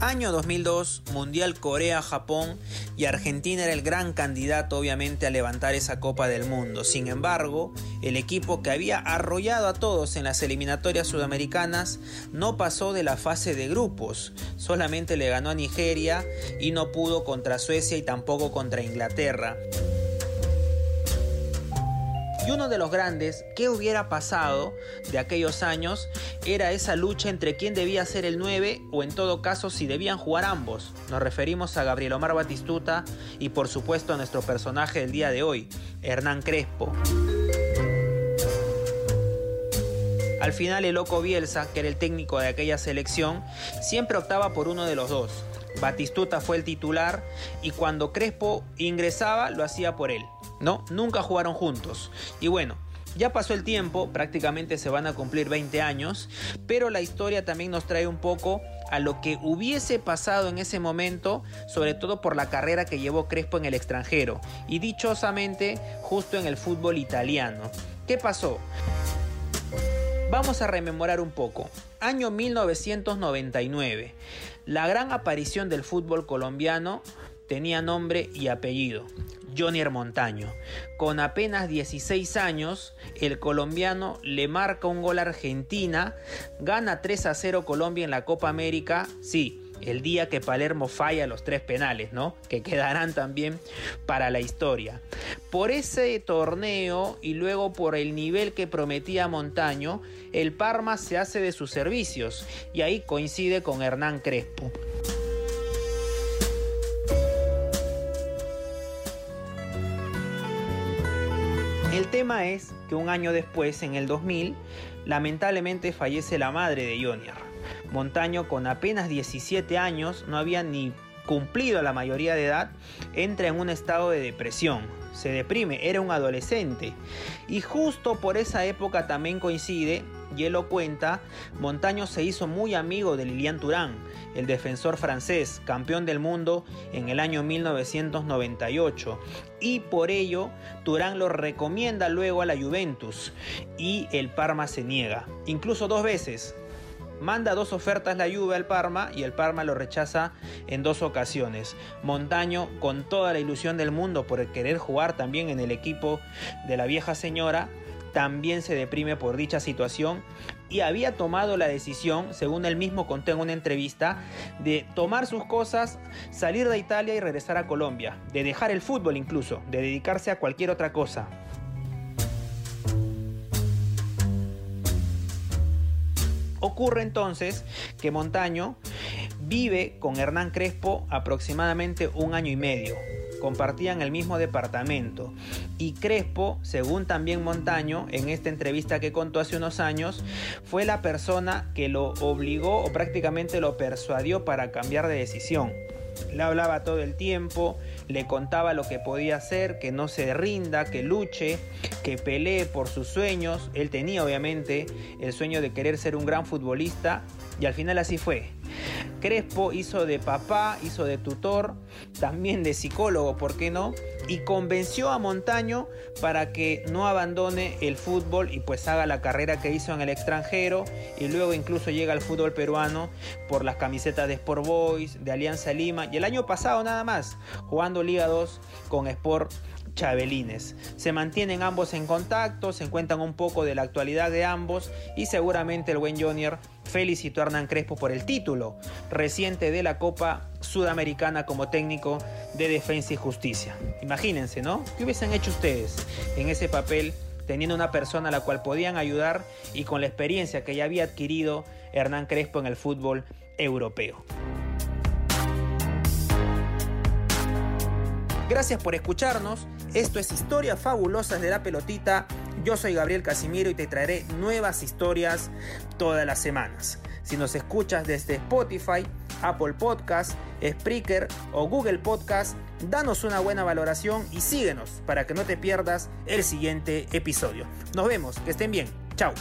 Año 2002, Mundial Corea-Japón y Argentina era el gran candidato obviamente a levantar esa Copa del Mundo. Sin embargo, el equipo que había arrollado a todos en las eliminatorias sudamericanas no pasó de la fase de grupos, solamente le ganó a Nigeria y no pudo contra Suecia y tampoco contra Inglaterra. Y uno de los grandes, ¿qué hubiera pasado de aquellos años? Era esa lucha entre quién debía ser el 9 o en todo caso si debían jugar ambos. Nos referimos a Gabriel Omar Batistuta y por supuesto a nuestro personaje del día de hoy, Hernán Crespo. Al final el loco Bielsa, que era el técnico de aquella selección, siempre optaba por uno de los dos. Batistuta fue el titular y cuando Crespo ingresaba lo hacía por él. ¿No? Nunca jugaron juntos. Y bueno, ya pasó el tiempo, prácticamente se van a cumplir 20 años, pero la historia también nos trae un poco a lo que hubiese pasado en ese momento, sobre todo por la carrera que llevó Crespo en el extranjero y dichosamente justo en el fútbol italiano. ¿Qué pasó? Vamos a rememorar un poco. Año 1999. La gran aparición del fútbol colombiano tenía nombre y apellido. Johnny Montaño. Con apenas 16 años, el colombiano le marca un gol a Argentina, gana 3 a 0 Colombia en la Copa América, sí, el día que Palermo falla los tres penales, ¿no? Que quedarán también para la historia. Por ese torneo y luego por el nivel que prometía Montaño, el Parma se hace de sus servicios y ahí coincide con Hernán Crespo. El tema es que un año después, en el 2000, lamentablemente fallece la madre de Jonier. Montaño, con apenas 17 años, no había ni cumplido la mayoría de edad, entra en un estado de depresión. Se deprime, era un adolescente. Y justo por esa época también coincide y él lo cuenta, Montaño se hizo muy amigo de Lilian Turán, el defensor francés, campeón del mundo en el año 1998. Y por ello, Turán lo recomienda luego a la Juventus y el Parma se niega, incluso dos veces. Manda dos ofertas la Juve al Parma y el Parma lo rechaza en dos ocasiones. Montaño, con toda la ilusión del mundo por querer jugar también en el equipo de la vieja señora, también se deprime por dicha situación y había tomado la decisión, según él mismo contó en una entrevista, de tomar sus cosas, salir de Italia y regresar a Colombia, de dejar el fútbol incluso, de dedicarse a cualquier otra cosa. Ocurre entonces que Montaño vive con Hernán Crespo aproximadamente un año y medio compartían el mismo departamento. Y Crespo, según también Montaño, en esta entrevista que contó hace unos años, fue la persona que lo obligó o prácticamente lo persuadió para cambiar de decisión. Le hablaba todo el tiempo, le contaba lo que podía hacer, que no se rinda, que luche, que pelee por sus sueños. Él tenía obviamente el sueño de querer ser un gran futbolista y al final así fue. Crespo hizo de papá, hizo de tutor, también de psicólogo, ¿por qué no? Y convenció a Montaño para que no abandone el fútbol y pues haga la carrera que hizo en el extranjero y luego incluso llega al fútbol peruano por las camisetas de Sport Boys, de Alianza Lima y el año pasado nada más, jugando Liga 2 con Sport Chabelines. Se mantienen ambos en contacto, se encuentran un poco de la actualidad de ambos y seguramente el buen Junior felicitó a Hernán Crespo por el título reciente de la Copa Sudamericana como técnico de Defensa y Justicia. Imagínense, ¿no? ¿Qué hubiesen hecho ustedes en ese papel teniendo una persona a la cual podían ayudar y con la experiencia que ya había adquirido Hernán Crespo en el fútbol europeo? Gracias por escucharnos. Esto es Historias Fabulosas de la Pelotita. Yo soy Gabriel Casimiro y te traeré nuevas historias todas las semanas. Si nos escuchas desde Spotify, Apple Podcast, Spreaker o Google Podcast, danos una buena valoración y síguenos para que no te pierdas el siguiente episodio. Nos vemos, que estén bien. Chao.